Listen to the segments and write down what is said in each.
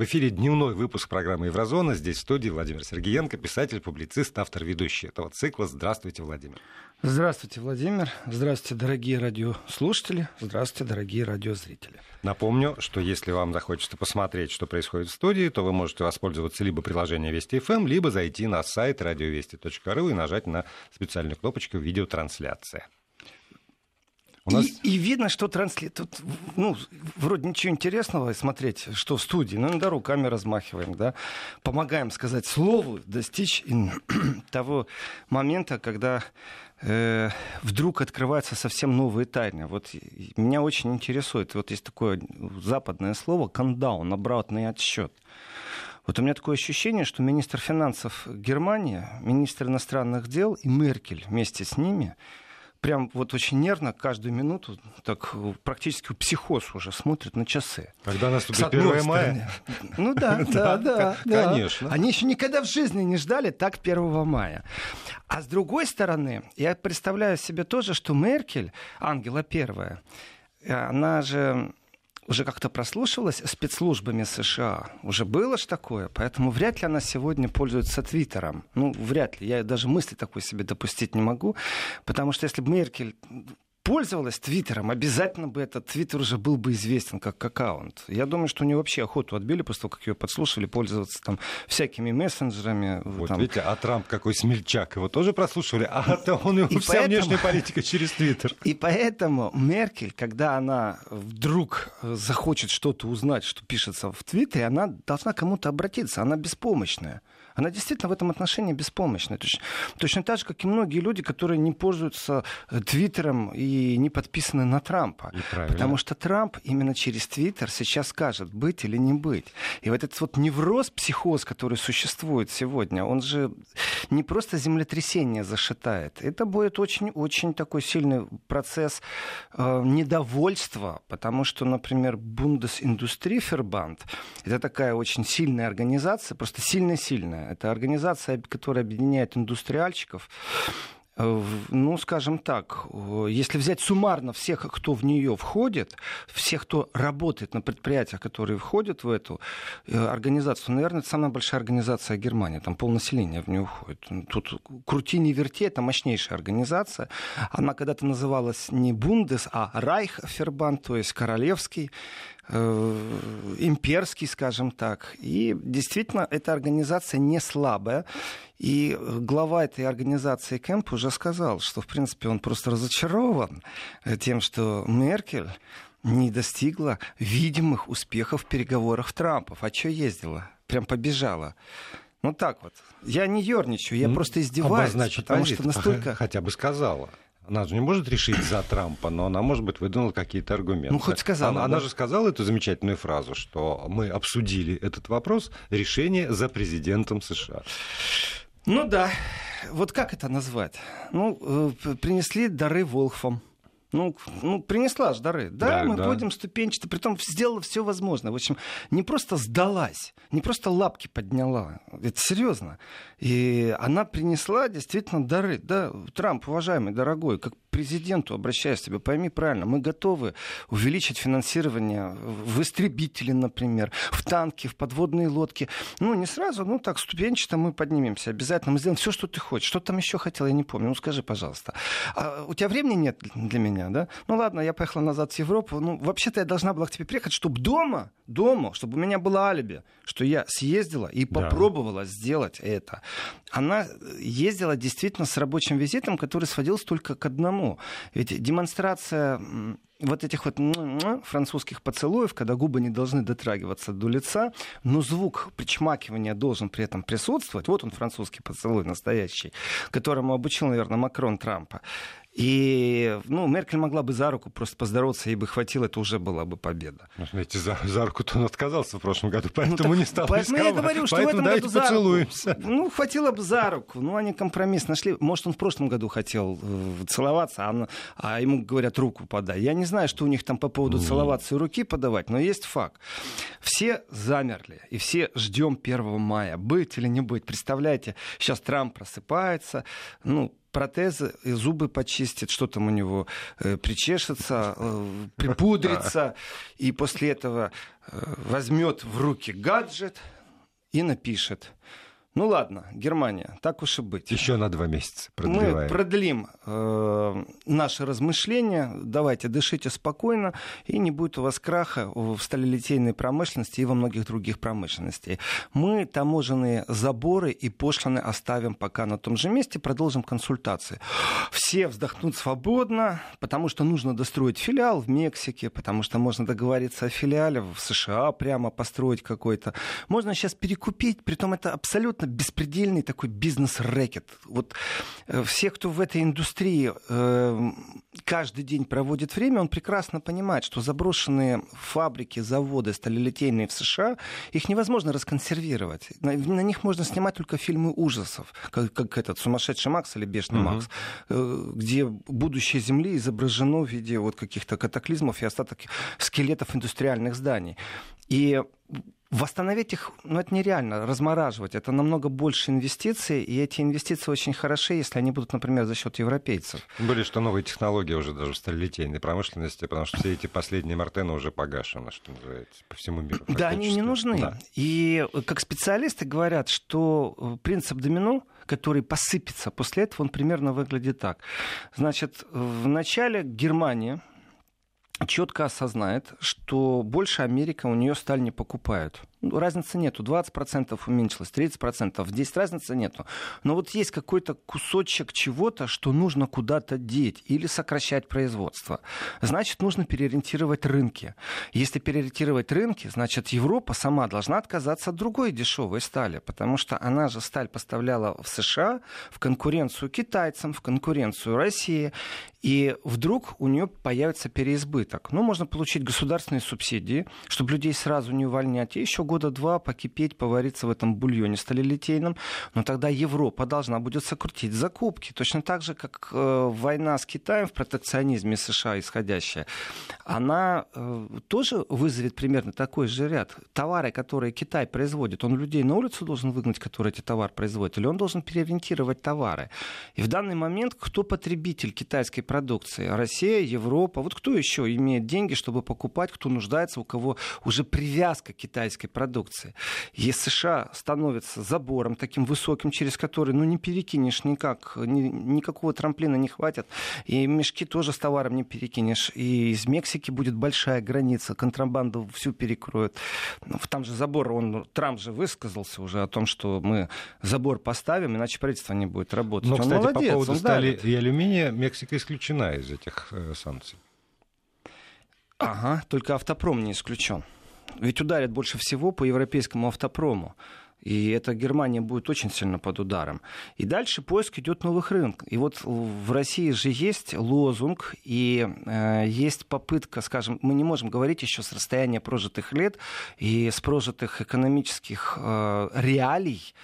В эфире дневной выпуск программы «Еврозона». Здесь в студии Владимир Сергеенко, писатель, публицист, автор, ведущий этого цикла. Здравствуйте, Владимир. Здравствуйте, Владимир. Здравствуйте, дорогие радиослушатели. Здравствуйте, дорогие радиозрители. Напомню, что если вам захочется посмотреть, что происходит в студии, то вы можете воспользоваться либо приложением Вести ФМ, либо зайти на сайт радиовести.ру и нажать на специальную кнопочку «Видеотрансляция». Нас... и, и видно, что трансли... Тут, ну, вроде ничего интересного смотреть, что в студии. Ну, иногда руками размахиваем, да. Помогаем сказать слову, достичь того момента, когда э, вдруг открываются совсем новые тайны. Вот меня очень интересует, вот есть такое западное слово «кандаун», обратный отсчет. Вот у меня такое ощущение, что министр финансов Германии, министр иностранных дел и Меркель вместе с ними – прям вот очень нервно каждую минуту, так практически психоз уже смотрит на часы. Когда наступит 1 мая? Ну да, да, да. Конечно. Они еще никогда в жизни не ждали так 1 мая. А с другой стороны, я представляю себе тоже, что Меркель, Ангела Первая, она же уже как-то прослушивалась спецслужбами США. Уже было ж такое, поэтому вряд ли она сегодня пользуется Твиттером. Ну, вряд ли. Я даже мысли такой себе допустить не могу, потому что если бы Меркель пользовалась Твиттером, обязательно бы этот Твиттер уже был бы известен как аккаунт. Я думаю, что у нее вообще охоту отбили после того, как ее подслушали, пользоваться там всякими мессенджерами. Вот там. видите, а Трамп какой смельчак, его тоже прослушивали, а то он его вся поэтому, внешняя политика через Твиттер. И поэтому Меркель, когда она вдруг захочет что-то узнать, что пишется в Твиттере, она должна кому-то обратиться, она беспомощная. Она действительно в этом отношении беспомощная. Точно, точно так же, как и многие люди, которые не пользуются э, Твиттером и не подписаны на Трампа. Потому что Трамп именно через Твиттер сейчас скажет, быть или не быть. И вот этот вот невроз, психоз, который существует сегодня, он же не просто землетрясение зашитает. Это будет очень-очень такой сильный процесс э, недовольства, потому что, например, Бундесиндустрифербанд — это такая очень сильная организация, просто сильно-сильная это организация, которая объединяет индустриальщиков ну, скажем так, если взять суммарно всех, кто в нее входит, всех, кто работает на предприятиях, которые входят в эту э, организацию, наверное, это самая большая организация Германии, там полнаселения в нее входит. Тут крути не верти, это мощнейшая организация. Она когда-то называлась не Бундес, а Райхфербан, то есть королевский имперский, скажем так. И действительно, эта организация не слабая. И глава этой организации Кэмп уже сказал, что, в принципе, он просто разочарован тем, что Меркель не достигла видимых успехов в переговорах Трампов. А что ездила? Прям побежала. Ну так вот. Я не ерничаю, я ну, просто издеваюсь, потому что настолько... Хотя бы сказала. Она же не может решить за Трампа, но она, может быть, выдвинула какие-то аргументы. Ну, хоть сказала. Она, да? она же сказала эту замечательную фразу, что мы обсудили этот вопрос, решение за президентом США. Ну да. Вот как это назвать? Ну, э, принесли дары Волхвам. Ну, ну, принесла же дары. Да, да мы да. будем ступенчато. Притом сделала все возможное. В общем, не просто сдалась, не просто лапки подняла. Это серьезно. И она принесла действительно дары. Да, Трамп, уважаемый, дорогой, как президенту обращаюсь к тебе, пойми правильно, мы готовы увеличить финансирование в истребители, например, в танки, в подводные лодки. Ну, не сразу, ну так, ступенчато мы поднимемся. Обязательно мы сделаем все, что ты хочешь. Что там еще хотел, я не помню. Ну, скажи, пожалуйста. А у тебя времени нет для меня, да? Ну, ладно, я поехала назад в Европу. Ну, вообще-то я должна была к тебе приехать, чтобы дома, дома, чтобы у меня было алиби, что я съездила и попробовала да. сделать это. Она ездила действительно с рабочим визитом, который сводился только к одному ведь демонстрация вот этих вот французских поцелуев, когда губы не должны дотрагиваться до лица, но звук причмакивания должен при этом присутствовать. Вот он, французский поцелуй настоящий, которому обучил, наверное, Макрон Трампа. И ну, Меркель могла бы за руку просто поздороваться, ей бы хватило, это уже была бы победа. Ну, знаете, за, за руку-то он отказался в прошлом году, поэтому ну, так, не стал Поэтому я говорю, что поэтому в этом году за поцелуемся. руку. Ну, хватило бы за руку. Ну, они компромисс нашли. Может, он в прошлом году хотел э, целоваться, а, а ему говорят, руку подай. Я не знаю, что у них там по поводу mm. целоваться и руки подавать, но есть факт. Все замерли, и все ждем 1 мая. Быть или не быть. Представляете, сейчас Трамп просыпается, ну, протезы, и зубы почистит, что там у него э, причешется, э, припудрится, и после этого э, возьмет в руки гаджет и напишет ну ладно, Германия, так уж и быть. Еще на два месяца продлеваем. Мы продлим э, наши размышления. Давайте, дышите спокойно, и не будет у вас краха в сталелитейной промышленности и во многих других промышленностях. Мы таможенные заборы и пошлины оставим пока на том же месте, продолжим консультации. Все вздохнут свободно, потому что нужно достроить филиал в Мексике, потому что можно договориться о филиале в США, прямо построить какой-то. Можно сейчас перекупить, притом это абсолютно абсолютно беспредельный такой бизнес-рэкет. Вот э, все, кто в этой индустрии э, каждый день проводит время, он прекрасно понимает, что заброшенные фабрики, заводы сталелитейные в США, их невозможно расконсервировать. На, на них можно снимать только фильмы ужасов, как, как этот «Сумасшедший Макс» или «Бешеный uh-huh. Макс», э, где будущее Земли изображено в виде вот каких-то катаклизмов и остаток скелетов индустриальных зданий. И Восстановить их, ну, это нереально, размораживать. Это намного больше инвестиций, и эти инвестиции очень хороши, если они будут, например, за счет европейцев. Тем более, что новые технологии уже даже в сталелитейной промышленности, потому что все эти последние Мартены уже погашены, что называется, по всему миру. Да, они не нужны. Да. И как специалисты говорят, что э, принцип домино который посыпется после этого, он примерно выглядит так. Значит, в начале Германия четко осознает, что больше Америка у нее сталь не покупают. Ну, разницы нету. 20% уменьшилось, 30%. Здесь разницы нету. Но вот есть какой-то кусочек чего-то, что нужно куда-то деть или сокращать производство. Значит, нужно переориентировать рынки. Если переориентировать рынки, значит, Европа сама должна отказаться от другой дешевой стали, потому что она же сталь поставляла в США в конкуренцию китайцам, в конкуренцию России, и вдруг у нее появится переизбыток. Ну, можно получить государственные субсидии, чтобы людей сразу не увольнять, и еще года два покипеть, повариться в этом бульоне сталелитейном, но тогда Европа должна будет сокрутить закупки. Точно так же, как э, война с Китаем в протекционизме США исходящая, она э, тоже вызовет примерно такой же ряд. Товары, которые Китай производит, он людей на улицу должен выгнать, которые эти товары производят, или он должен переориентировать товары. И в данный момент кто потребитель китайской продукции? Россия, Европа. Вот кто еще имеет деньги, чтобы покупать, кто нуждается, у кого уже привязка к китайской продукции? Продукции. Если США становится забором таким высоким, через который ну, не перекинешь никак, ни, никакого трамплина не хватит, и мешки тоже с товаром не перекинешь, и из Мексики будет большая граница, контрабанду всю перекроют. Ну, там же забор, он, Трамп же высказался уже о том, что мы забор поставим, иначе правительство не будет работать. Но, он кстати, молодец, по поводу стали давит. и алюминия, Мексика исключена из этих э, санкций. Ага, только автопром не исключен. Ведь ударят больше всего по европейскому автопрому. И эта Германия будет очень сильно под ударом. И дальше поиск идет новых рынков. И вот в России же есть лозунг и э, есть попытка, скажем, мы не можем говорить еще с расстояния прожитых лет и с прожитых экономических э, реалий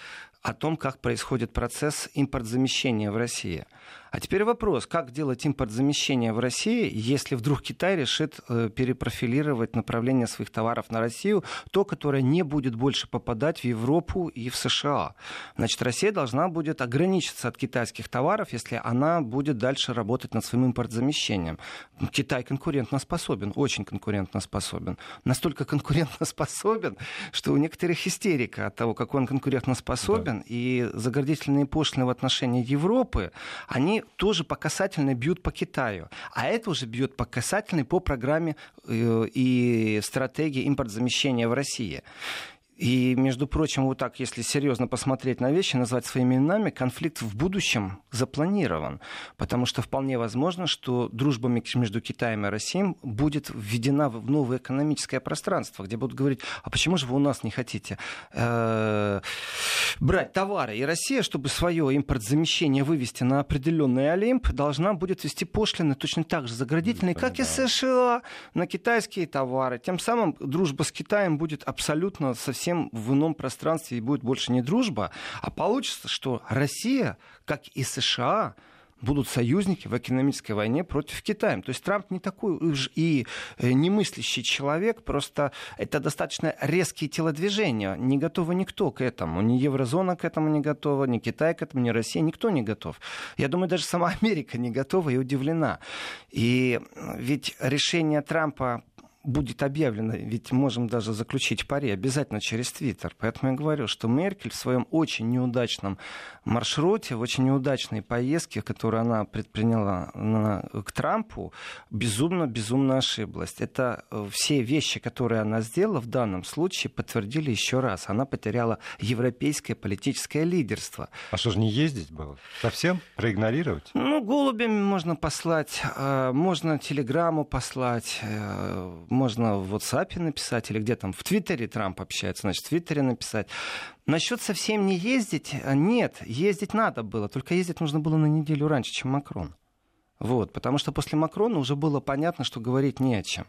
о том, как происходит процесс импортзамещения в России. А теперь вопрос, как делать импортзамещение в России, если вдруг Китай решит э, перепрофилировать направление своих товаров на Россию, то, которое не будет больше попадать в Европу и в США. Значит, Россия должна будет ограничиться от китайских товаров, если она будет дальше работать над своим импортзамещением. Китай конкурентно способен, очень конкурентно способен. Настолько конкурентно способен, что у некоторых истерика от того, как он конкурентно способен, да. и заградительные пошлины в отношении Европы, они тоже по касательной бьют по Китаю. А это уже бьет по касательной по программе э, и стратегии импортзамещения в России. И, между прочим, вот так, если серьезно посмотреть на вещи, назвать своими именами, конфликт в будущем запланирован. Потому что вполне возможно, что дружба между Китаем и Россией будет введена в новое экономическое пространство, где будут говорить, а почему же вы у нас не хотите э, брать товары? И Россия, чтобы свое импортзамещение вывести на определенный Олимп, должна будет вести пошлины точно так же заградительные, как и США, на китайские товары. Тем самым дружба с Китаем будет абсолютно совсем совсем в ином пространстве и будет больше не дружба, а получится, что Россия, как и США, будут союзники в экономической войне против Китая. То есть Трамп не такой уж и э, немыслящий человек, просто это достаточно резкие телодвижения. Не готовы никто к этому. Ни еврозона к этому не готова, ни Китай к этому, ни Россия. Никто не готов. Я думаю, даже сама Америка не готова и удивлена. И ведь решение Трампа будет объявлено, ведь можем даже заключить пари, обязательно через Твиттер. Поэтому я говорю, что Меркель в своем очень неудачном маршруте, в очень неудачной поездке, которую она предприняла на, к Трампу, безумно-безумно ошиблась. Это э, все вещи, которые она сделала в данном случае, подтвердили еще раз. Она потеряла европейское политическое лидерство. А что же не ездить было? Совсем? Проигнорировать? Ну, голубями можно послать, э, можно телеграмму послать, э, можно в WhatsApp написать или где там, в Твиттере Трамп общается, значит, в Твиттере написать. Насчет совсем не ездить, а, нет, ездить надо было, только ездить нужно было на неделю раньше, чем Макрон. Вот, потому что после Макрона уже было понятно, что говорить не о чем.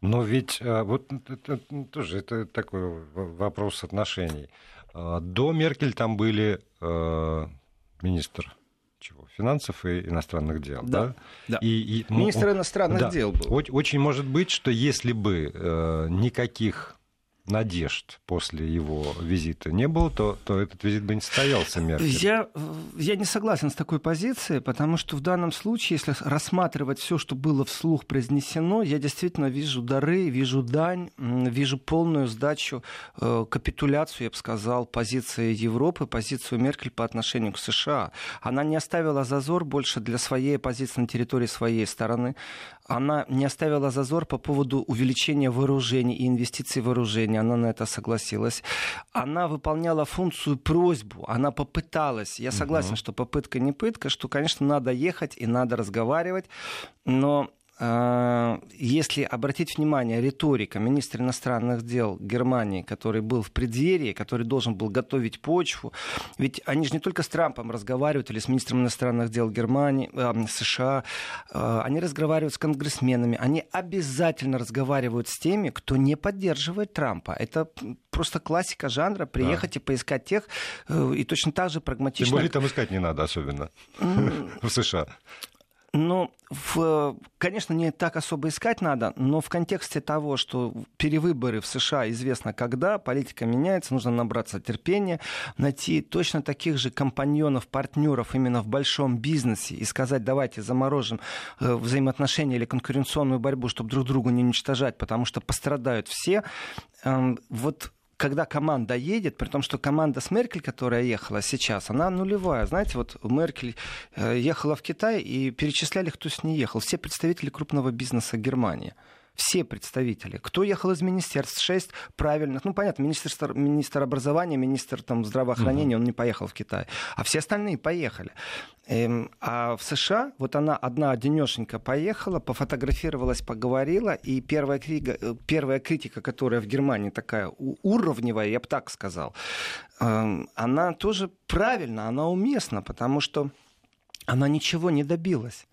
Но ведь а, вот это, тоже это такой вопрос отношений. А, до Меркель там были министр чего? Финансов и иностранных дел, да? да? да. И, и, Министр иностранных да, дел был. Очень может быть, что если бы э, никаких надежд после его визита не было, то, то этот визит бы не состоялся Меркель. Я, я не согласен с такой позицией, потому что в данном случае, если рассматривать все, что было вслух произнесено, я действительно вижу дары, вижу дань, вижу полную сдачу, э, капитуляцию, я бы сказал, позиции Европы, позицию Меркель по отношению к США. Она не оставила зазор больше для своей позиции на территории своей стороны она не оставила зазор по поводу увеличения вооружений и инвестиций в вооружение. Она на это согласилась. Она выполняла функцию просьбу. Она попыталась. Я согласен, угу. что попытка не пытка, что, конечно, надо ехать и надо разговаривать. Но если обратить внимание, риторика министра иностранных дел Германии, который был в преддверии, который должен был готовить почву, ведь они же не только с Трампом разговаривают или с министром иностранных дел Германии, э, США, э, они разговаривают с конгрессменами, они обязательно разговаривают с теми, кто не поддерживает Трампа. Это просто классика жанра, приехать да. и поискать тех, э, и точно так же прагматично... Тем более там искать не надо особенно в США. Ну, в, конечно, не так особо искать надо, но в контексте того, что перевыборы в США известно когда, политика меняется, нужно набраться терпения, найти точно таких же компаньонов, партнеров именно в большом бизнесе и сказать, давайте заморожим э, взаимоотношения или конкуренционную борьбу, чтобы друг другу не уничтожать, потому что пострадают все. Эм, вот когда команда едет, при том, что команда с Меркель, которая ехала сейчас, она нулевая. Знаете, вот Меркель э, ехала в Китай и перечисляли, кто с ней ехал. Все представители крупного бизнеса Германии все представители. Кто ехал из министерств? Шесть правильных. Ну, понятно, министр, министр образования, министр там, здравоохранения, угу. он не поехал в Китай. А все остальные поехали. Эм, а в США вот она одна одинешенька поехала, пофотографировалась, поговорила, и первая, книга, э, первая критика, которая в Германии такая уровневая, я бы так сказал, эм, она тоже правильно, она уместна, потому что она ничего не добилась.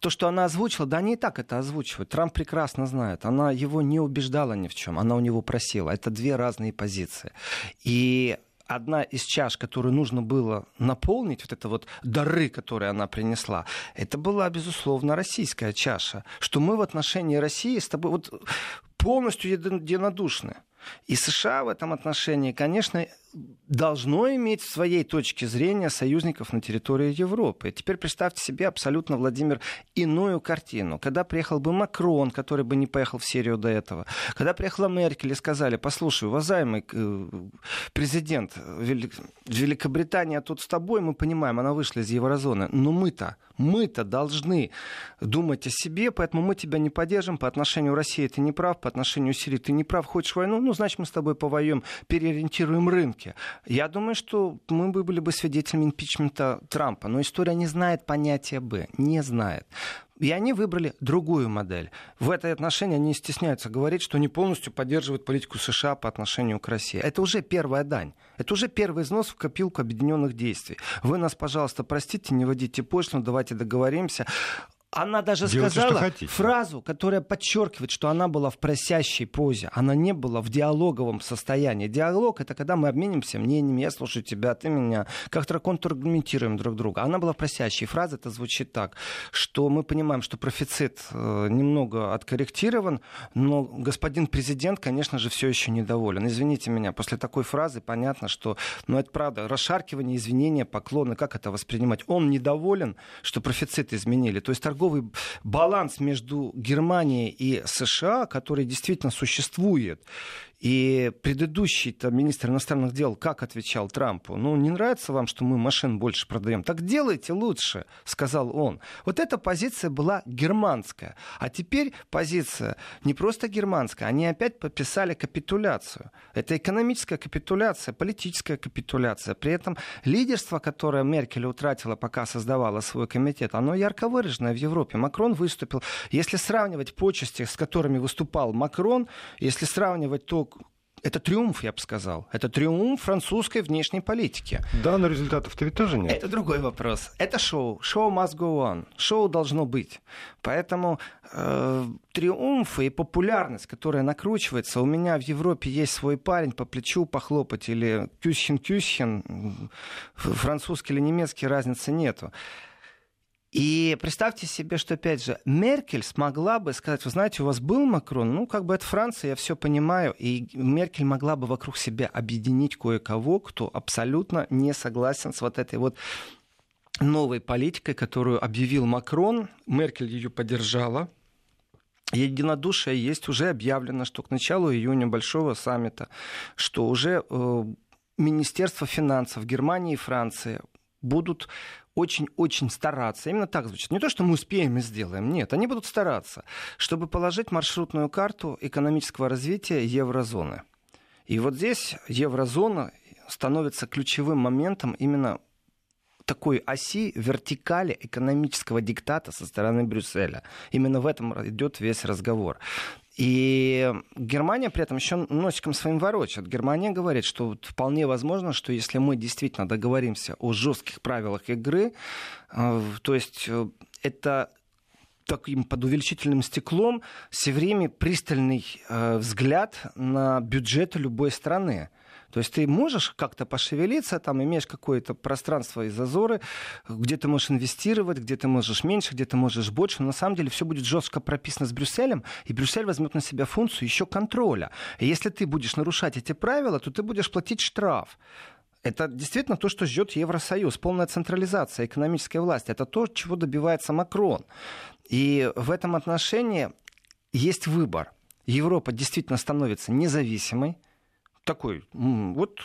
То, что она озвучила, да, они и так это озвучивают. Трамп прекрасно знает. Она его не убеждала ни в чем. Она у него просила. Это две разные позиции. И одна из чаш, которую нужно было наполнить, вот это вот дары, которые она принесла, это была, безусловно, российская чаша. Что мы в отношении России с тобой вот полностью единодушны. И США в этом отношении, конечно, должно иметь с своей точки зрения союзников на территории Европы. Теперь представьте себе абсолютно, Владимир, иную картину. Когда приехал бы Макрон, который бы не поехал в Сирию до этого, когда приехала Меркель и сказали, послушай, уважаемый э, президент Великобритания тут с тобой, мы понимаем, она вышла из еврозоны, но мы-то, мы-то должны думать о себе, поэтому мы тебя не поддержим. По отношению России ты не прав, по отношению Сирии ты не прав. Хочешь войну? Ну, значит, мы с тобой повоюем, переориентируем рынки. Я думаю, что мы бы были бы свидетелями импичмента Трампа. Но история не знает понятия «Б». Не знает. И они выбрали другую модель. В этой отношении они стесняются говорить, что не полностью поддерживают политику США по отношению к России. Это уже первая дань. Это уже первый износ в копилку объединенных действий. Вы нас, пожалуйста, простите, не вводите пошлину, давайте договоримся она даже Делайте, сказала фразу, которая подчеркивает, что она была в просящей позе. Она не была в диалоговом состоянии. Диалог — это когда мы обменимся мнениями, я слушаю тебя, ты меня, как-то контраргументируем друг друга. Она была в просящей. Фраза это звучит так, что мы понимаем, что профицит э, немного откорректирован, но господин президент, конечно же, все еще недоволен. Извините меня, после такой фразы понятно, что, ну это правда, расшаркивание, извинения, поклоны, как это воспринимать? Он недоволен, что профицит изменили. То есть торговля торговый баланс между Германией и США, который действительно существует, и предыдущий министр иностранных дел как отвечал Трампу? Ну, не нравится вам, что мы машин больше продаем? Так делайте лучше, сказал он. Вот эта позиция была германская. А теперь позиция не просто германская, они опять подписали капитуляцию. Это экономическая капитуляция, политическая капитуляция. При этом лидерство, которое Меркель утратила, пока создавала свой комитет, оно ярко выраженное в Европе. Макрон выступил. Если сравнивать почести, с которыми выступал Макрон, если сравнивать то, это триумф, я бы сказал. Это триумф французской внешней политики. Да, но результатов-то ведь тоже нет. Это другой вопрос. Это шоу. Шоу must go on. Шоу должно быть. Поэтому э, триумф и популярность, которая накручивается, у меня в Европе есть свой парень по плечу похлопать или кюсхен-кюсхен, французский или немецкий, разницы нету. И представьте себе, что, опять же, Меркель смогла бы сказать, вы знаете, у вас был Макрон, ну, как бы это Франция, я все понимаю, и Меркель могла бы вокруг себя объединить кое-кого, кто абсолютно не согласен с вот этой вот новой политикой, которую объявил Макрон. Меркель ее поддержала, единодушие есть, уже объявлено, что к началу июня большого саммита, что уже э, Министерство финансов Германии и Франции будут очень-очень стараться, именно так звучит, не то, что мы успеем и сделаем, нет, они будут стараться, чтобы положить маршрутную карту экономического развития еврозоны. И вот здесь еврозона становится ключевым моментом именно такой оси вертикали экономического диктата со стороны Брюсселя. Именно в этом идет весь разговор. И Германия при этом еще носиком своим ворочает. Германия говорит, что вполне возможно, что если мы действительно договоримся о жестких правилах игры, э, то есть э, это таким под увеличительным стеклом все время пристальный э, взгляд на бюджет любой страны. То есть ты можешь как-то пошевелиться, там имеешь какое-то пространство и зазоры, где ты можешь инвестировать, где ты можешь меньше, где ты можешь больше. Но на самом деле все будет жестко прописано с Брюсселем, и Брюссель возьмет на себя функцию еще контроля. И если ты будешь нарушать эти правила, то ты будешь платить штраф. Это действительно то, что ждет Евросоюз. Полная централизация экономической власти. Это то, чего добивается Макрон. И в этом отношении есть выбор. Европа действительно становится независимой, такой, вот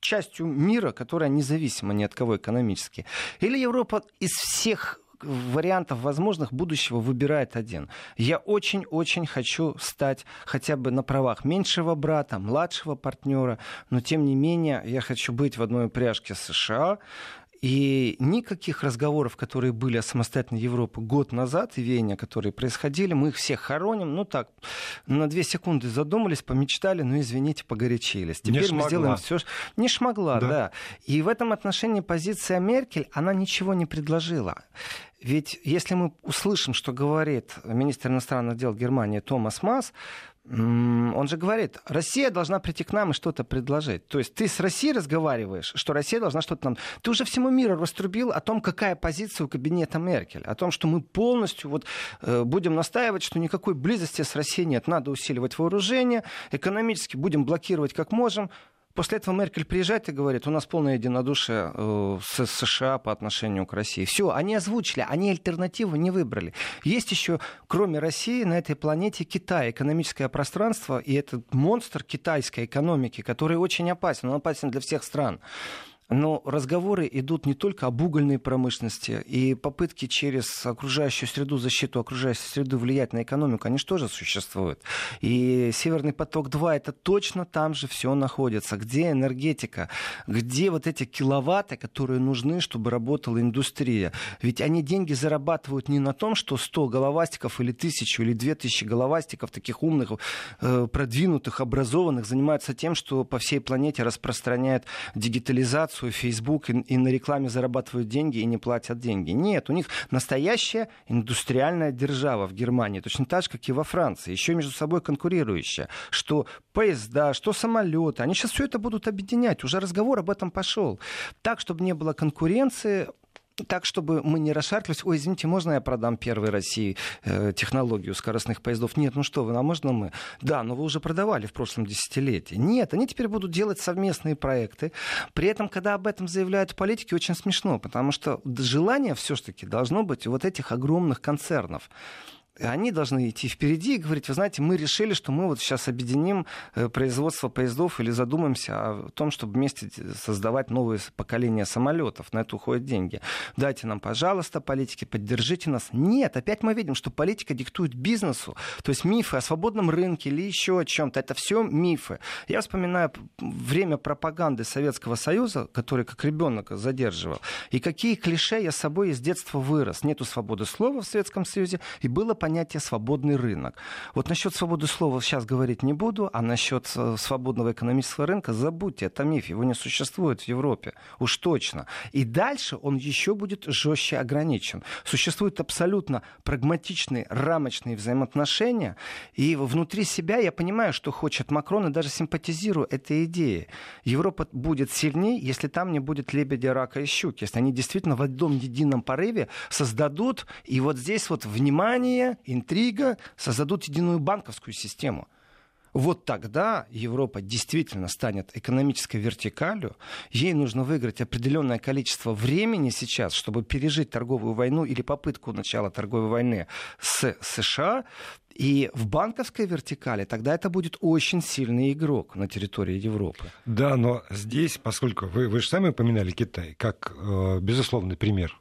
частью мира, которая независима ни от кого экономически. Или Европа из всех вариантов возможных будущего выбирает один. Я очень-очень хочу стать хотя бы на правах меньшего брата, младшего партнера, но тем не менее я хочу быть в одной упряжке с США, и никаких разговоров, которые были о самостоятельной Европе год назад, и веяния, которые происходили, мы их всех хороним. Ну так, на две секунды задумались, помечтали, ну извините, погорячились. Теперь не мы сделаем все. Не шмогла, да. да. И в этом отношении позиция Меркель, она ничего не предложила. Ведь если мы услышим, что говорит министр иностранных дел Германии Томас Масс, он же говорит, Россия должна прийти к нам и что-то предложить. То есть ты с Россией разговариваешь, что Россия должна что-то нам... Ты уже всему миру раструбил о том, какая позиция у кабинета Меркель, о том, что мы полностью вот, э, будем настаивать, что никакой близости с Россией нет, надо усиливать вооружение, экономически будем блокировать как можем. После этого Меркель приезжает и говорит, у нас полное единодушие э, с США по отношению к России. Все, они озвучили, они альтернативу не выбрали. Есть еще, кроме России, на этой планете Китай, экономическое пространство, и этот монстр китайской экономики, который очень опасен, он опасен для всех стран. Но разговоры идут не только об угольной промышленности, и попытки через окружающую среду, защиту окружающей среды влиять на экономику, они же тоже существуют. И Северный поток-2 это точно там же все находится. Где энергетика? Где вот эти киловатты, которые нужны, чтобы работала индустрия? Ведь они деньги зарабатывают не на том, что 100 головастиков или 1000 или 2000 головастиков, таких умных, э, продвинутых, образованных, занимаются тем, что по всей планете распространяют дигитализацию свой Facebook и, и на рекламе зарабатывают деньги и не платят деньги. Нет, у них настоящая индустриальная держава в Германии, точно так же, как и во Франции, еще между собой конкурирующая, что поезда, что самолеты, они сейчас все это будут объединять, уже разговор об этом пошел. Так, чтобы не было конкуренции, так, чтобы мы не расшаркивались. Ой, извините, можно я продам первой России э, технологию скоростных поездов? Нет, ну что вы, а можно мы? Да, но вы уже продавали в прошлом десятилетии. Нет, они теперь будут делать совместные проекты. При этом, когда об этом заявляют политики, очень смешно, потому что желание все-таки должно быть у вот этих огромных концернов они должны идти впереди и говорить, вы знаете, мы решили, что мы вот сейчас объединим э, производство поездов или задумаемся о том, чтобы вместе создавать новое поколение самолетов. На это уходят деньги. Дайте нам, пожалуйста, политики, поддержите нас. Нет, опять мы видим, что политика диктует бизнесу. То есть мифы о свободном рынке или еще о чем-то. Это все мифы. Я вспоминаю время пропаганды Советского Союза, который как ребенок задерживал. И какие клише я с собой из детства вырос. Нету свободы слова в Советском Союзе. И было понятие свободный рынок. Вот насчет свободы слова сейчас говорить не буду, а насчет э, свободного экономического рынка забудьте, это миф, его не существует в Европе, уж точно. И дальше он еще будет жестче ограничен. Существуют абсолютно прагматичные, рамочные взаимоотношения, и внутри себя я понимаю, что хочет Макрон, и даже симпатизирую этой идее. Европа будет сильнее, если там не будет лебедя, рака и щуки, если они действительно в одном едином порыве создадут, и вот здесь вот внимание, интрига, создадут единую банковскую систему. Вот тогда Европа действительно станет экономической вертикалью. Ей нужно выиграть определенное количество времени сейчас, чтобы пережить торговую войну или попытку начала торговой войны с США. И в банковской вертикали тогда это будет очень сильный игрок на территории Европы. Да, но здесь, поскольку вы, вы же сами упоминали Китай как э, безусловный пример,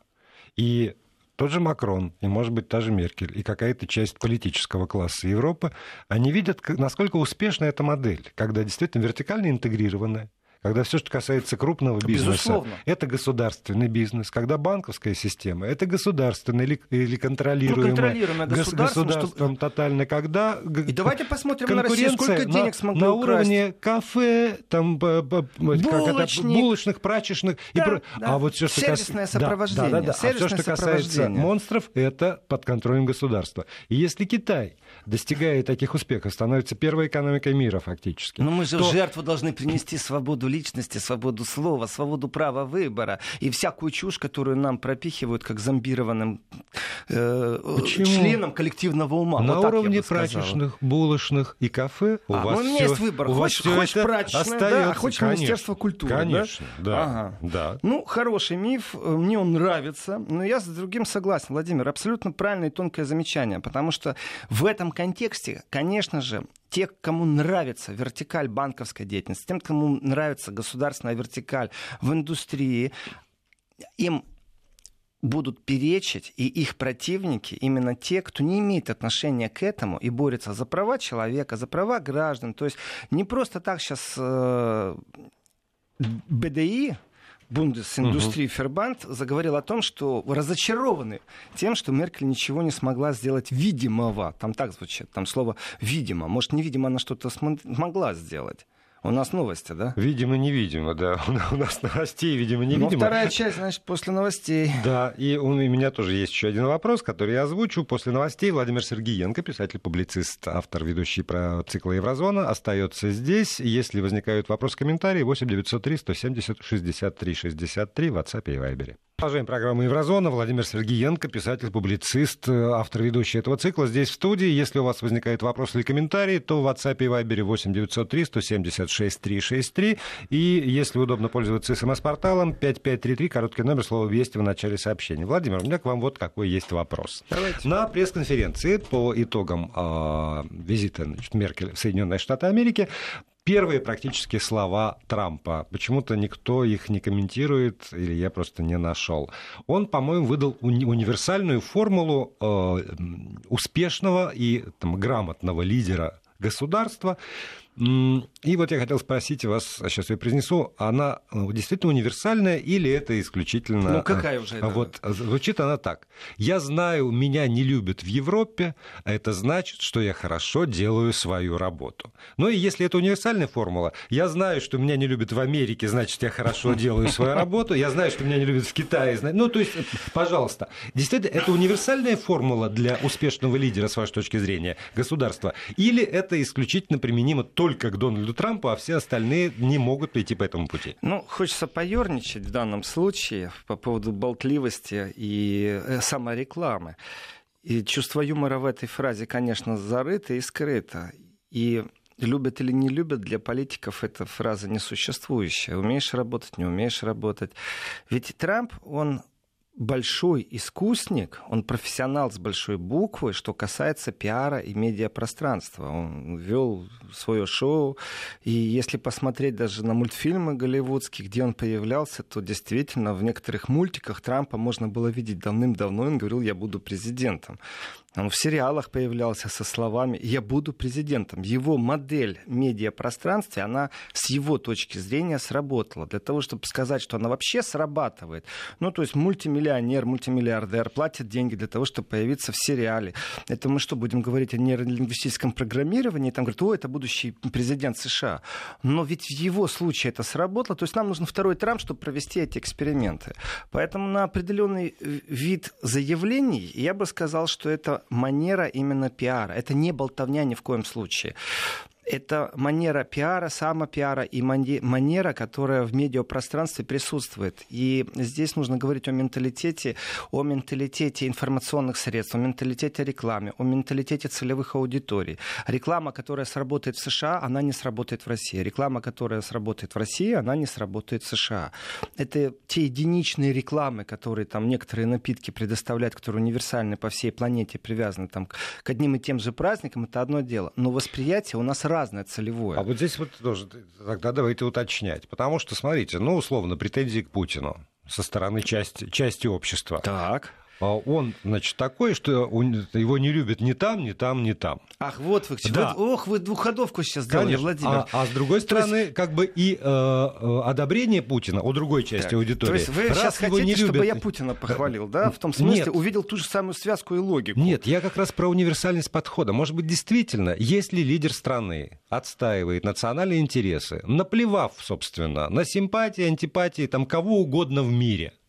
и тот же Макрон и, может быть, та же Меркель и какая-то часть политического класса Европы, они видят, насколько успешна эта модель, когда действительно вертикально интегрированная, когда все, что касается крупного бизнеса, Безусловно. это государственный бизнес. Когда банковская система, это государственный или, или контролируемый ну, контролируемое государством, государством чтобы... тотально. Когда И давайте посмотрим на Россию, сколько денег смогли на украсть. уровне кафе, там, Булочник. как это, булочных, прачечных. Да, и... да. А вот все, что Сервисное кас... сопровождение. Да, да, да. А все, что касается монстров, это под контролем государства. И если Китай достигает таких успехов, становится первой экономикой мира фактически. Но мы же то... жертву должны принести свободу личности, свободу слова, свободу права выбора и всякую чушь, которую нам пропихивают как зомбированным э, членом коллективного ума. На вот уровне прачечных, булочных и кафе у а, вас ну, у меня все, есть выбор. У хочешь, хочешь прачечная, да, а хочешь конечно, Министерство культуры. Конечно, да. да, ага. да. Ну, хороший миф, мне он нравится, но я с другим согласен, Владимир. Абсолютно правильное и тонкое замечание, потому что в этом контексте, конечно же, те, кому нравится вертикаль банковской деятельности, тем, кому нравится государственная вертикаль в индустрии, им будут перечить, и их противники именно те, кто не имеет отношения к этому и борется за права человека, за права граждан. То есть не просто так сейчас Бундесиндустрии Фербанд заговорил о том, что разочарованы тем, что Меркель ничего не смогла сделать видимого. Там так звучит, там слово «видимо». Может, невидимо она что-то смогла сделать. У нас новости, да? Видимо-невидимо, да. У нас новостей, видимо-невидимо. Ну, вторая часть, значит, после новостей. Да, и у меня тоже есть еще один вопрос, который я озвучу. После новостей Владимир Сергеенко, писатель-публицист, автор, ведущий про цикла Еврозона, остается здесь. Если возникают вопросы, комментарии, 8 903 170 63 63 в WhatsApp и Viber. Продолжаем программу «Еврозона». Владимир Сергеенко, писатель, публицист, автор, ведущий этого цикла. Здесь в студии. Если у вас возникают вопросы или комментарии, то в WhatsApp и Viber 8 903 176 363. И если удобно пользоваться смс-порталом 5533, короткий номер, слово «Вести» в начале сообщения. Владимир, у меня к вам вот какой есть вопрос. Давайте. На пресс-конференции по итогам э, визита значит, Меркель в Соединенные Штаты Америки первые практически слова Трампа. Почему-то никто их не комментирует, или я просто не нашел. Он, по-моему, выдал уни- универсальную формулу э, успешного и там, грамотного лидера государства. И вот я хотел спросить вас, сейчас я произнесу, она э, действительно универсальная или это исключительно... Ну, какая уже это? Вот, звучит она так. Я знаю, меня не любят в Европе, а это значит, что я хорошо делаю свою работу. Ну и если это универсальная формула, я знаю, что меня не любят в Америке, значит, я хорошо делаю свою работу, я знаю, что меня не любят в Китае, ну, то есть, пожалуйста, действительно, это универсальная формула для успешного лидера, с вашей точки зрения, государства, или это исключительно применимо только к Дональду Трампу, а все остальные не могут пойти по этому пути? Ну, хочется поерничать в данном случае по поводу болтливости и э, саморекламы. И чувство юмора в этой фразе, конечно, зарыто и скрыто. И любят или не любят, для политиков эта фраза несуществующая. Умеешь работать, не умеешь работать. Ведь Трамп, он большой искусник, он профессионал с большой буквы, что касается пиара и медиапространства. Он вел свое шоу, и если посмотреть даже на мультфильмы голливудские, где он появлялся, то действительно в некоторых мультиках Трампа можно было видеть давным-давно, он говорил, я буду президентом. Он в сериалах появлялся со словами «Я буду президентом». Его модель медиапространства, она с его точки зрения сработала. Для того, чтобы сказать, что она вообще срабатывает. Ну, то есть мультимиллионер, мультимиллиардер платит деньги для того, чтобы появиться в сериале. Это мы что, будем говорить о нейролингвистическом программировании? Там говорят, о, это будущий президент США. Но ведь в его случае это сработало. То есть нам нужен второй Трамп, чтобы провести эти эксперименты. Поэтому на определенный вид заявлений я бы сказал, что это манера именно пиара. Это не болтовня ни в коем случае это манера пиара, самопиара и манера, которая в медиапространстве присутствует. И здесь нужно говорить о менталитете, о менталитете информационных средств, о менталитете рекламы, о менталитете целевых аудиторий. Реклама, которая сработает в США, она не сработает в России. Реклама, которая сработает в России, она не сработает в США. Это те единичные рекламы, которые там некоторые напитки предоставляют, которые универсальны по всей планете, привязаны там к одним и тем же праздникам, это одно дело. Но восприятие у нас разное, целевое. А вот здесь вот тоже тогда давайте уточнять. Потому что, смотрите, ну, условно, претензии к Путину со стороны части, части общества. Так. А он, значит, такой, что его не любят ни там, ни там, ни там. Ах, вот вы, да. вот, ох, вы двухходовку сейчас сделали, Конечно. Владимир. А, а с другой стороны, есть... как бы и э, э, одобрение Путина у другой части так. аудитории. То есть вы раз сейчас хотите, не любят... чтобы я Путина похвалил, да? В том смысле, Нет. увидел ту же самую связку и логику. Нет, я как раз про универсальность подхода. Может быть, действительно, если лидер страны отстаивает национальные интересы, наплевав, собственно, на симпатии, антипатии, там, кого угодно в мире –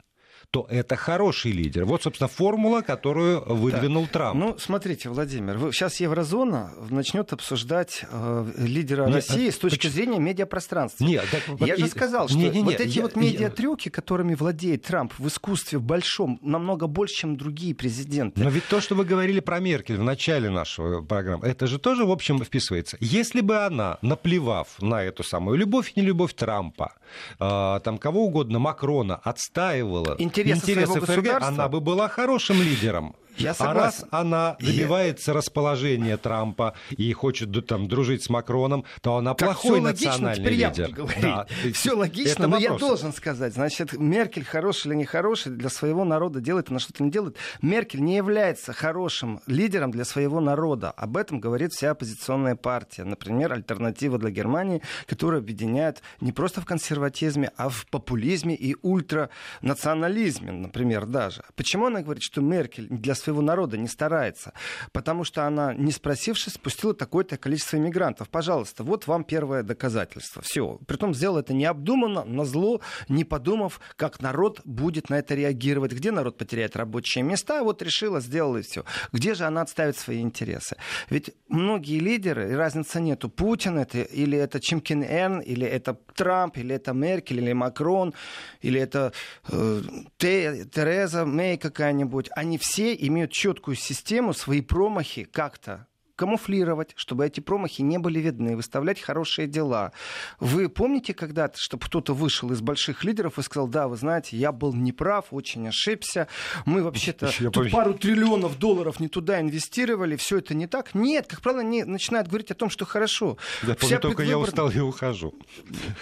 то это хороший лидер. Вот, собственно, формула, которую выдвинул так. Трамп. Ну, смотрите, Владимир, вы, сейчас Еврозона начнет обсуждать э, лидера нет, России а, с точки почему? зрения медиапространства. Нет, так, Я и, же сказал, что не, не, не, вот эти я, вот медиатрюки, которыми владеет Трамп в искусстве в большом, намного больше, чем другие президенты. Но ведь то, что вы говорили про Меркель в начале нашего программы, это же тоже, в общем, вписывается. Если бы она, наплевав на эту самую любовь и нелюбовь Трампа, э, там кого угодно, Макрона, отстаивала интересы, интересы своего ФРГ, государства, она бы была хорошим лидером. Я а раз она добивается Я... расположения Трампа и хочет там дружить с Макроном, то она так, плохой национальный лидер. Да. Все логично, но я должен сказать, значит, Меркель хороший или не хороший для своего народа делает, она что-то не делает. Меркель не является хорошим лидером для своего народа. Об этом говорит вся оппозиционная партия. Например, альтернатива для Германии, которая объединяет не просто в консерватизме, а в популизме и ультранационализме, например, даже. Почему она говорит, что Меркель для своего народа не старается, потому что она, не спросившись, спустила такое-то количество иммигрантов. Пожалуйста, вот вам первое доказательство. Все. Притом сделала это необдуманно, на зло, не подумав, как народ будет на это реагировать, где народ потеряет рабочие места, вот решила, сделала и все. Где же она отставит свои интересы? Ведь многие лидеры, разницы нету, Путин это, или это Чимкин Эн, или это Трамп, или это Меркель, или Макрон, или это э, Тереза Мэй какая-нибудь, они все имеют имеют четкую систему, свои промахи как-то камуфлировать, чтобы эти промахи не были видны, выставлять хорошие дела. Вы помните когда-то, чтобы кто-то вышел из больших лидеров и сказал, да, вы знаете, я был неправ, очень ошибся, мы вообще-то тут пару триллионов долларов не туда инвестировали, все это не так? Нет, как правило, не начинают говорить о том, что хорошо. Я помню, только предвыбор... я устал и ухожу.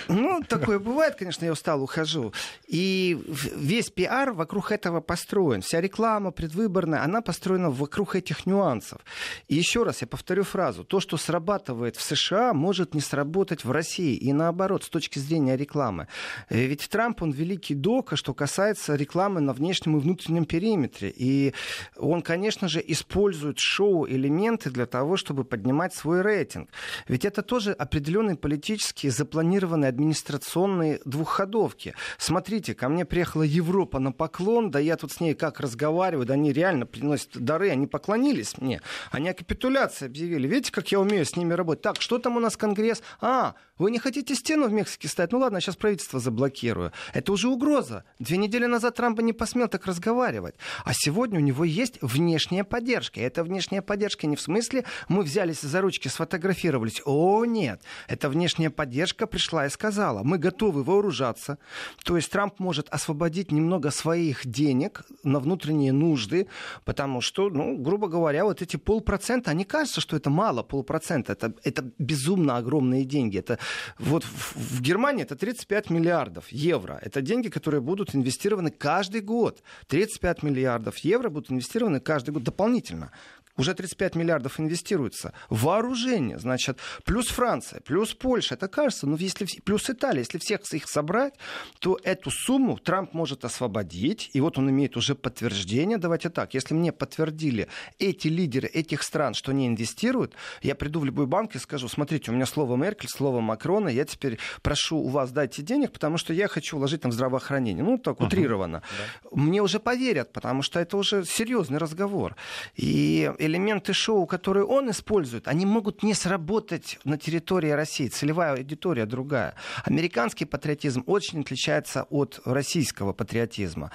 Ну, такое бывает, конечно, я устал, ухожу. И весь пиар вокруг этого построен. Вся реклама предвыборная, она построена вокруг этих нюансов. И еще раз, я повторю фразу, то, что срабатывает в США, может не сработать в России. И наоборот, с точки зрения рекламы. Э, ведь Трамп, он великий дока, что касается рекламы на внешнем и внутреннем периметре. И он, конечно же, использует шоу-элементы для того, чтобы поднимать свой рейтинг. Ведь это тоже определенные политические, запланированные администрационные двухходовки. Смотрите, ко мне приехала Европа на поклон, да я тут с ней как разговариваю, да они реально приносят дары, они поклонились мне, они о капитуляции объявили. Видите, как я умею с ними работать? Так, что там у нас Конгресс? А, вы не хотите стену в Мексике ставить? Ну ладно, сейчас правительство заблокирую. Это уже угроза. Две недели назад Трамп не посмел так разговаривать. А сегодня у него есть внешняя поддержка. И эта внешняя поддержка не в смысле мы взялись за ручки, сфотографировались. О, нет. Эта внешняя поддержка пришла и сказала, мы готовы вооружаться. То есть Трамп может освободить немного своих денег на внутренние нужды, потому что, ну, грубо говоря, вот эти полпроцента, они кажется, что это мало, полпроцента. Это, это безумно огромные деньги. Это вот в, в Германии это 35 миллиардов евро. Это деньги, которые будут инвестированы каждый год. 35 миллиардов евро будут инвестированы каждый год дополнительно уже 35 миллиардов инвестируется. Вооружение, значит, плюс Франция, плюс Польша. Это кажется, ну, если, плюс Италия. Если всех их собрать, то эту сумму Трамп может освободить. И вот он имеет уже подтверждение. Давайте так, если мне подтвердили эти лидеры этих стран, что они инвестируют, я приду в любой банк и скажу, смотрите, у меня слово Меркель, слово Макрона, я теперь прошу у вас дайте денег, потому что я хочу вложить там в здравоохранение. Ну, так утрированно. Uh-huh. Да. Мне уже поверят, потому что это уже серьезный разговор. И элементы шоу, которые он использует, они могут не сработать на территории России. Целевая аудитория другая. Американский патриотизм очень отличается от российского патриотизма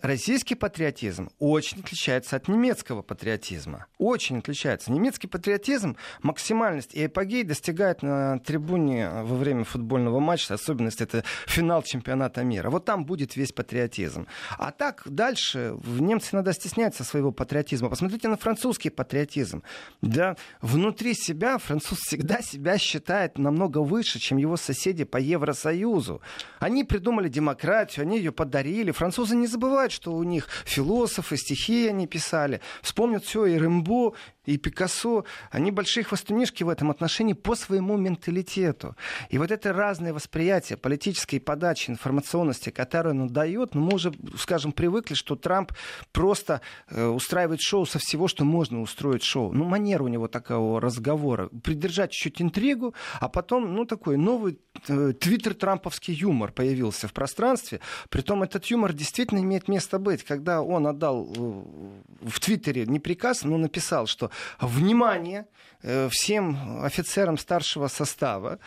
российский патриотизм очень отличается от немецкого патриотизма. Очень отличается. Немецкий патриотизм максимальность и эпогей достигает на трибуне во время футбольного матча, особенно если это финал чемпионата мира. Вот там будет весь патриотизм. А так дальше немцы иногда стесняются своего патриотизма. Посмотрите на французский патриотизм. Да, внутри себя француз всегда себя считает намного выше, чем его соседи по Евросоюзу. Они придумали демократию, они ее подарили. Французы не забывают забывают, что у них философы, стихи они писали. Вспомнят все и Рэмбо, и Пикассо. Они большие хвостунишки в этом отношении по своему менталитету. И вот это разное восприятие политической подачи, информационности, которую он дает, ну, мы уже, скажем, привыкли, что Трамп просто э, устраивает шоу со всего, что можно устроить шоу. Ну, манера у него такого разговора. Придержать чуть-чуть интригу, а потом, ну, такой новый э, твиттер-трамповский юмор появился в пространстве. Притом этот юмор действительно имеет место место быть, когда он отдал э, в Твиттере не приказ, но написал, что внимание э, всем офицерам старшего состава,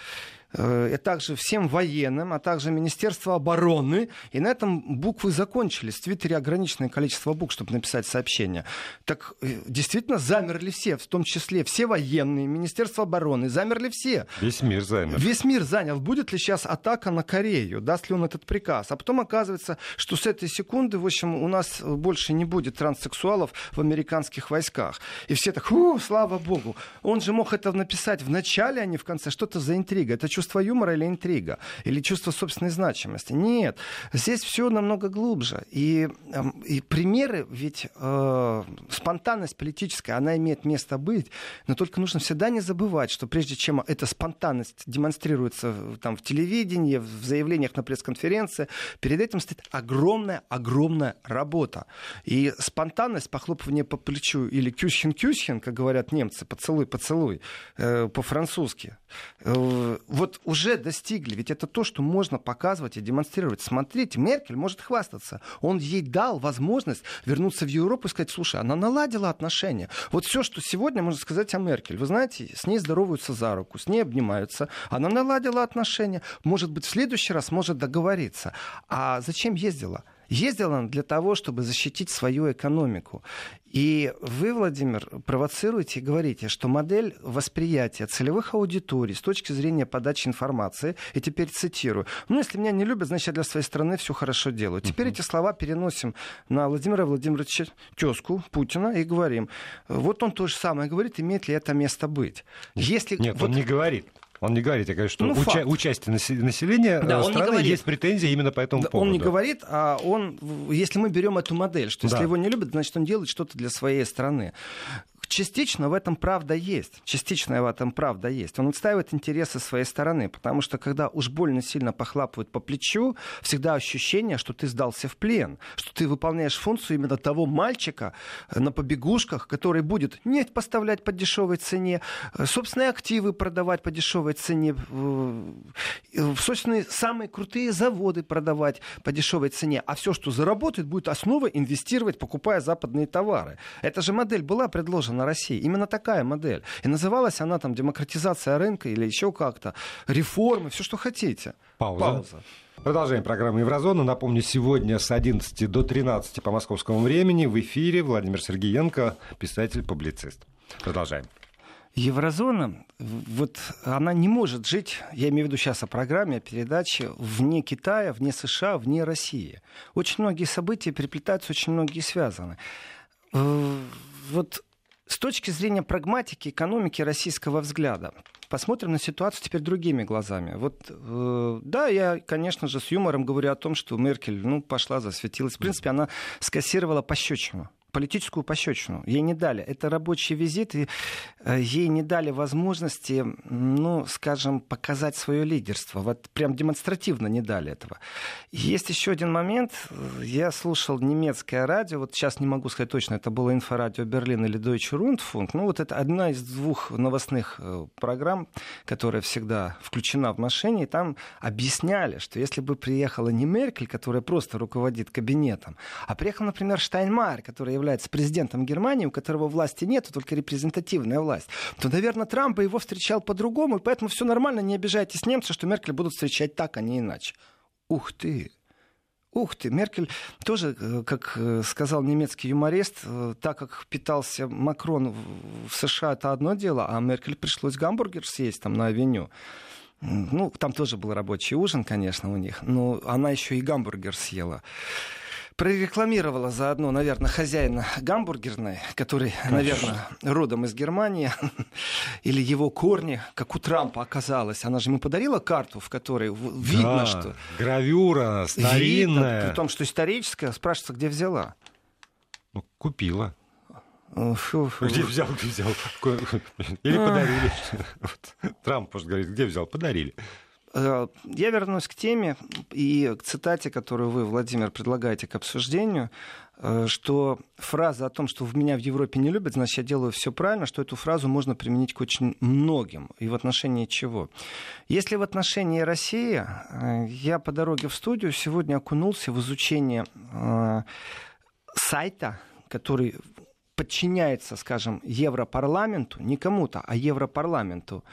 и также всем военным, а также Министерство обороны. И на этом буквы закончились. В Твиттере ограниченное количество букв, чтобы написать сообщение. Так э, действительно замерли все, в том числе все военные, Министерство обороны, замерли все. Весь мир замер. Весь мир занял. Будет ли сейчас атака на Корею? Даст ли он этот приказ? А потом оказывается, что с этой секунды, в общем, у нас больше не будет транссексуалов в американских войсках. И все так, слава богу. Он же мог это написать в начале, а не в конце. Что это за интрига? Это чувство юмора или интрига, или чувство собственной значимости. Нет, здесь все намного глубже. И, эм, и примеры, ведь э, спонтанность политическая, она имеет место быть, но только нужно всегда не забывать, что прежде чем эта спонтанность демонстрируется там, в телевидении, в заявлениях на пресс-конференции, перед этим стоит огромная-огромная работа. И спонтанность, похлопывание по плечу или кюсхен-кюсхен, как говорят немцы, поцелуй-поцелуй э, по-французски, э, вот вот уже достигли. Ведь это то, что можно показывать и демонстрировать. Смотрите, Меркель может хвастаться. Он ей дал возможность вернуться в Европу и сказать, слушай, она наладила отношения. Вот все, что сегодня можно сказать о Меркель. Вы знаете, с ней здороваются за руку, с ней обнимаются. Она наладила отношения. Может быть, в следующий раз может договориться. А зачем ездила? Ездила она для того, чтобы защитить свою экономику. И вы, Владимир, провоцируете и говорите, что модель восприятия целевых аудиторий с точки зрения подачи информации, и теперь цитирую, ну, если меня не любят, значит, я для своей страны все хорошо делаю. Теперь uh-huh. эти слова переносим на Владимира Владимировича тезку Путина и говорим, вот он то же самое говорит, имеет ли это место быть. Если, Нет, вот... он не говорит. Он не говорит, я говорю, что ну, уча- участие населения да, э, страны есть претензии именно по этому да, поводу. Он не говорит, а он, если мы берем эту модель, что да. если его не любят, значит, он делает что-то для своей страны частично в этом правда есть. Частично в этом правда есть. Он отстаивает интересы своей стороны, потому что когда уж больно сильно похлапывают по плечу, всегда ощущение, что ты сдался в плен, что ты выполняешь функцию именно того мальчика на побегушках, который будет нефть поставлять по дешевой цене, собственные активы продавать по дешевой цене, собственные самые крутые заводы продавать по дешевой цене, а все, что заработает, будет основа инвестировать, покупая западные товары. Эта же модель была предложена России. Именно такая модель. И называлась она там демократизация рынка или еще как-то. Реформы, все, что хотите. Пауза. Пауза. Продолжаем программу «Еврозона». Напомню, сегодня с 11 до 13 по московскому времени в эфире Владимир Сергеенко, писатель-публицист. Продолжаем. Еврозона, вот она не может жить, я имею в виду сейчас о программе, о передаче, вне Китая, вне США, вне России. Очень многие события переплетаются, очень многие связаны. Э, вот с точки зрения прагматики, экономики российского взгляда, посмотрим на ситуацию теперь другими глазами. Вот, э, да, я, конечно же, с юмором говорю о том, что Меркель, ну, пошла, засветилась. В принципе, она скассировала пощечину политическую пощечину. Ей не дали. Это рабочий визит, и э, ей не дали возможности, ну, скажем, показать свое лидерство. Вот прям демонстративно не дали этого. Есть еще один момент. Я слушал немецкое радио, вот сейчас не могу сказать точно, это было инфорадио Берлин или Deutsche Rundfunk. Ну, вот это одна из двух новостных э, программ, которая всегда включена в машине, и там объясняли, что если бы приехала не Меркель, которая просто руководит кабинетом, а приехал, например, Штайнмайер, который является президентом Германии, у которого власти нет, только репрезентативная власть, то, наверное, Трамп его встречал по-другому, и поэтому все нормально, не обижайтесь немцы, что Меркель будут встречать так, а не иначе. Ух ты! Ух ты, Меркель тоже, э, как э, сказал немецкий юморист, э, так как питался Макрон в США, это одно дело, а Меркель пришлось гамбургер съесть там на авеню. Ну, там тоже был рабочий ужин, конечно, у них, но она еще и гамбургер съела прорекламировала заодно, наверное, хозяина гамбургерной, который, Конечно. наверное, родом из Германии, или его корни, как у Трампа оказалось. Она же ему подарила карту, в которой видно, да, что... Гравюра старинная. Видно, при том, что историческая. Спрашивается, где взяла? Ну, купила. Фу, фу. Где взял, где взял? Или подарили. Трамп, может, говорит, где взял? Подарили. Э, я вернусь к теме и к цитате, которую вы, Владимир, предлагаете к обсуждению, э, что фраза о том, что в меня в Европе не любят, значит, я делаю все правильно, что эту фразу можно применить к очень многим. И в отношении чего? Если в отношении России, э, я по дороге в студию сегодня окунулся в изучение сайта, который подчиняется, скажем, Европарламенту, не кому-то, а Европарламенту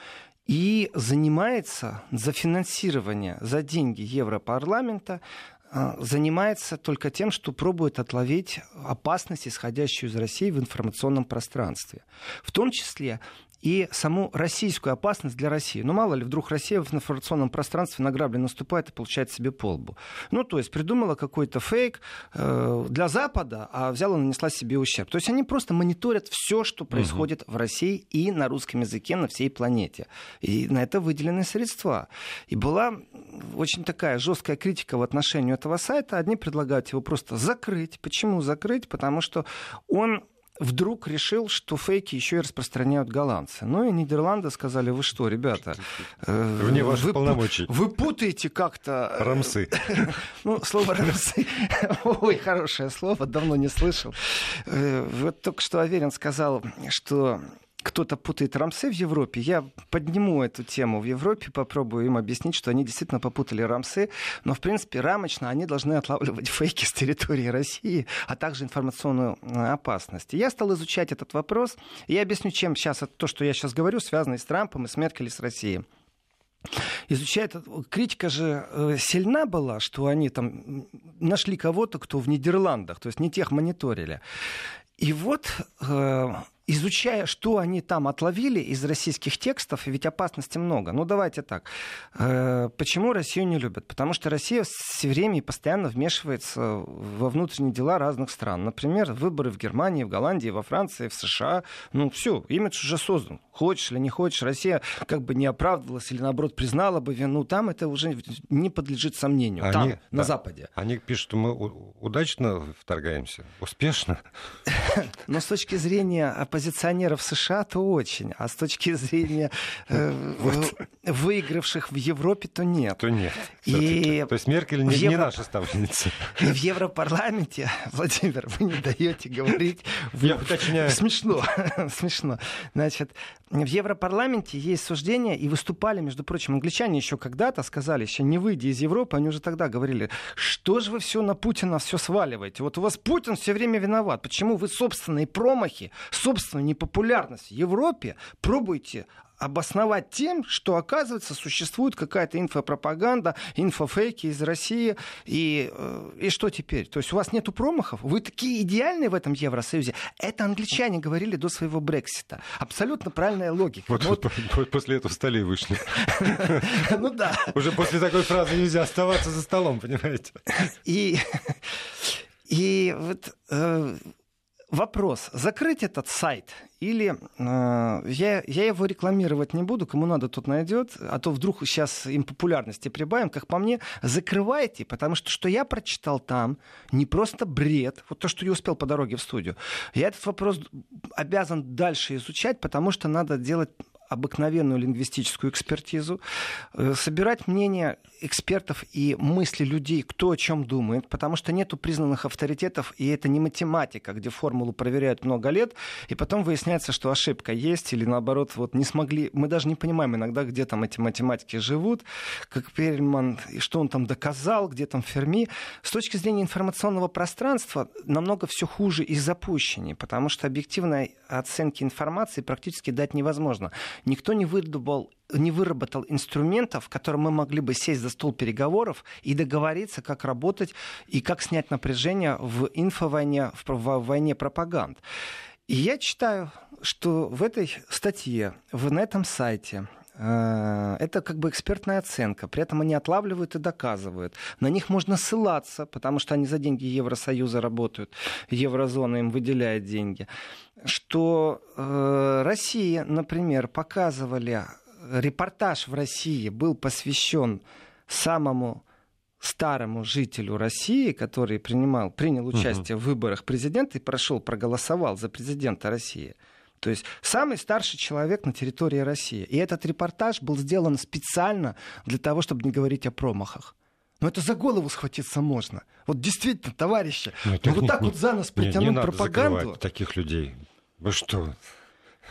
и занимается за финансирование, за деньги Европарламента, а, занимается только тем, что пробует отловить опасность, исходящую из России в информационном пространстве. В том числе и саму российскую опасность для России. Ну, мало ли, вдруг Россия в информационном пространстве на грабли наступает и получает себе полбу. Ну, то есть придумала какой-то фейк э, для Запада, а взяла и нанесла себе ущерб. То есть они просто мониторят все, что происходит угу. в России и на русском языке на всей планете. И на это выделены средства. И была очень такая жесткая критика в отношении этого сайта. Одни предлагают его просто закрыть. Почему закрыть? Потому что он вдруг решил, что фейки еще и распространяют голландцы. Ну и Нидерланды сказали, вы что, ребята, э, вне ваших вы, полномочий. Вы путаете как-то... Э, рамсы. Ну, слово рамсы. Ой, хорошее слово, давно не слышал. Э, вот только что Аверин сказал, что кто-то путает рамсы в Европе, я подниму эту тему в Европе, попробую им объяснить, что они действительно попутали рамсы, но, в принципе, рамочно они должны отлавливать фейки с территории России, а также информационную э, опасность. я стал изучать этот вопрос, и я объясню, чем сейчас то, что я сейчас говорю, связано и с Трампом, и с Меркель, и с Россией изучает. Критика же э, сильна была, что они там нашли кого-то, кто в Нидерландах, то есть не тех мониторили. И вот э, изучая, что они там отловили из российских текстов, ведь опасности много. Ну, давайте так. Э, почему Россию не любят? Потому что Россия все время и постоянно вмешивается во внутренние дела разных стран. Например, выборы в Германии, в Голландии, во Франции, в США. Ну, все, имидж уже создан. Хочешь или не хочешь, Россия как бы не оправдывалась или, наоборот, признала бы вину. Там это уже не подлежит сомнению. Они, там, да, на Западе. Они пишут, что мы удачно вторгаемся, успешно. Но с точки зрения оппозиции, оппозиционеров США, то очень. А с точки зрения э, выигравших в Европе, то нет. То нет. И то есть Меркель не, Евро... не наша ставленница. И в Европарламенте, Владимир, вы не даете говорить. Я уточняю. Смешно. Смешно. Значит, в Европарламенте есть суждения, и выступали, между прочим, англичане еще когда-то сказали, еще не выйдя из Европы, они уже тогда говорили, что же вы все на Путина все сваливаете? Вот у вас Путин все время виноват. Почему вы собственные промахи, собственную непопулярность в Европе пробуете обосновать тем, что, оказывается, существует какая-то инфопропаганда, инфофейки из России. И, э, и что теперь? То есть у вас нету промахов? Вы такие идеальные в этом Евросоюзе? Это англичане говорили до своего Брексита. Абсолютно правильная логика. Вот, вот... после этого стали и вышли. Ну да. Уже после такой фразы нельзя оставаться за столом, понимаете? И, и вот э, вопрос, закрыть этот сайт или э, я, я его рекламировать не буду, кому надо, тот найдет, а то вдруг сейчас им популярности прибавим, как по мне, закрывайте, потому что что я прочитал там, не просто бред, вот то, что я успел по дороге в студию, я этот вопрос обязан дальше изучать, потому что надо делать обыкновенную лингвистическую экспертизу, э, собирать мнение экспертов и мысли людей, кто о чем думает, потому что нету признанных авторитетов, и это не математика, где формулу проверяют много лет, и потом выясняется, что ошибка есть, или наоборот, вот не смогли, мы даже не понимаем иногда, где там эти математики живут, как Перельман, и что он там доказал, где там Ферми. С точки зрения информационного пространства намного все хуже и запущеннее, потому что объективной оценки информации практически дать невозможно. Никто не выработал, не выработал инструментов, которым мы могли бы сесть за стол переговоров и договориться, как работать и как снять напряжение в инфовойне, в, войне пропаганд. И я читаю, что в этой статье, в, на этом сайте, это как бы экспертная оценка. При этом они отлавливают и доказывают. На них можно ссылаться, потому что они за деньги Евросоюза работают. Еврозона им выделяет деньги что э, Россия, например, показывали, репортаж в России был посвящен самому старому жителю России, который принимал, принял участие угу. в выборах президента и прошел, проголосовал за президента России. То есть самый старший человек на территории России. И этот репортаж был сделан специально для того, чтобы не говорить о промахах. Но это за голову схватиться можно. Вот действительно, товарищи, ну, ну вот так не, вот за нас притянуть не, не пропаганду. таких людей. Вы что?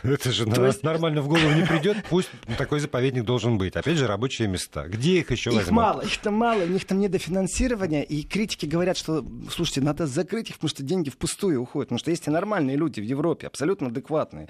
Это же То есть... нормально в голову не придет, пусть такой заповедник должен быть. Опять же, рабочие места. Где их еще их возьмут? мало, их там мало, у них там недофинансирование, и критики говорят, что, слушайте, надо закрыть их, потому что деньги впустую уходят, потому что есть и нормальные люди в Европе, абсолютно адекватные.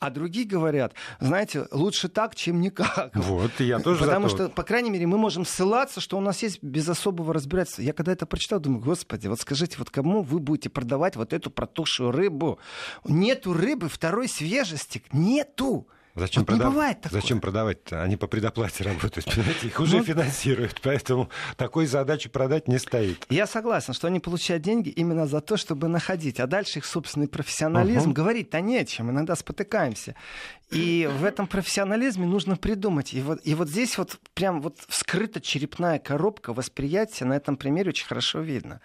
А другие говорят, знаете, лучше так, чем никак. Вот, я тоже Потому что, по крайней мере, мы можем ссылаться, что у нас есть без особого разбирательства. Я когда это прочитал, думаю, господи, вот скажите, вот кому вы будете продавать вот эту протухшую рыбу? Нету рыбы второй свежести пластик нету. Зачем, вот продав... бывает такое. Зачем продавать-то? Они по предоплате работают, понимаете? Их уже ну... финансируют, поэтому такой задачи продать не стоит. Я согласен, что они получают деньги именно за то, чтобы находить. А дальше их собственный профессионализм. Uh-huh. Говорить-то нечем, иногда спотыкаемся. И в этом профессионализме нужно придумать. И вот, и вот здесь вот прям вот вскрыта черепная коробка восприятия на этом примере очень хорошо видно.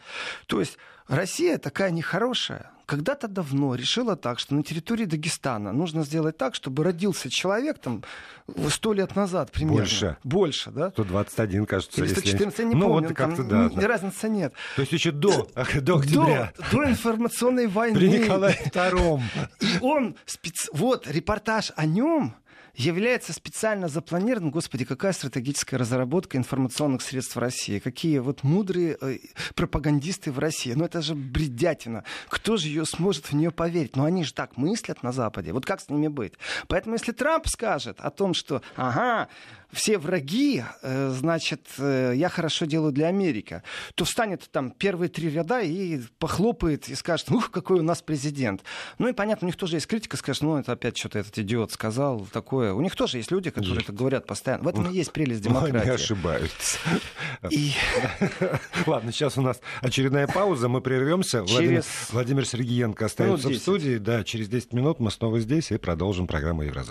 То есть Россия такая нехорошая, когда-то давно решила так, что на территории Дагестана нужно сделать так, чтобы родился человек там сто лет назад примерно. Больше. Больше, да? 121, кажется. Или 114, если... я не ну, помню. Вот как-то, да, да. Разницы нет. То есть еще до, до октября. До, до информационной войны. При Николае II. И он, спец... вот, репортаж о нем является специально запланированным, господи, какая стратегическая разработка информационных средств в России, какие вот мудрые э, пропагандисты в России. Ну это же бредятина. Кто же ее сможет в нее поверить? Но они же так мыслят на Западе. Вот как с ними быть? Поэтому если Трамп скажет о том, что, ага, все враги, э, значит, э, я хорошо делаю для Америки, то встанет там первые три ряда и похлопает и скажет, ух, какой у нас президент. Ну и понятно, у них тоже есть критика, скажет, ну это опять что-то этот идиот сказал, такое. У них тоже есть люди, которые есть. это говорят постоянно. В этом и есть прелесть демократии. Они ошибаются. И... Ладно, сейчас у нас очередная пауза, мы прервемся. Через... Владимир, Владимир Сергеенко остается в студии. Да, через 10 минут мы снова здесь и продолжим программу Еврозона.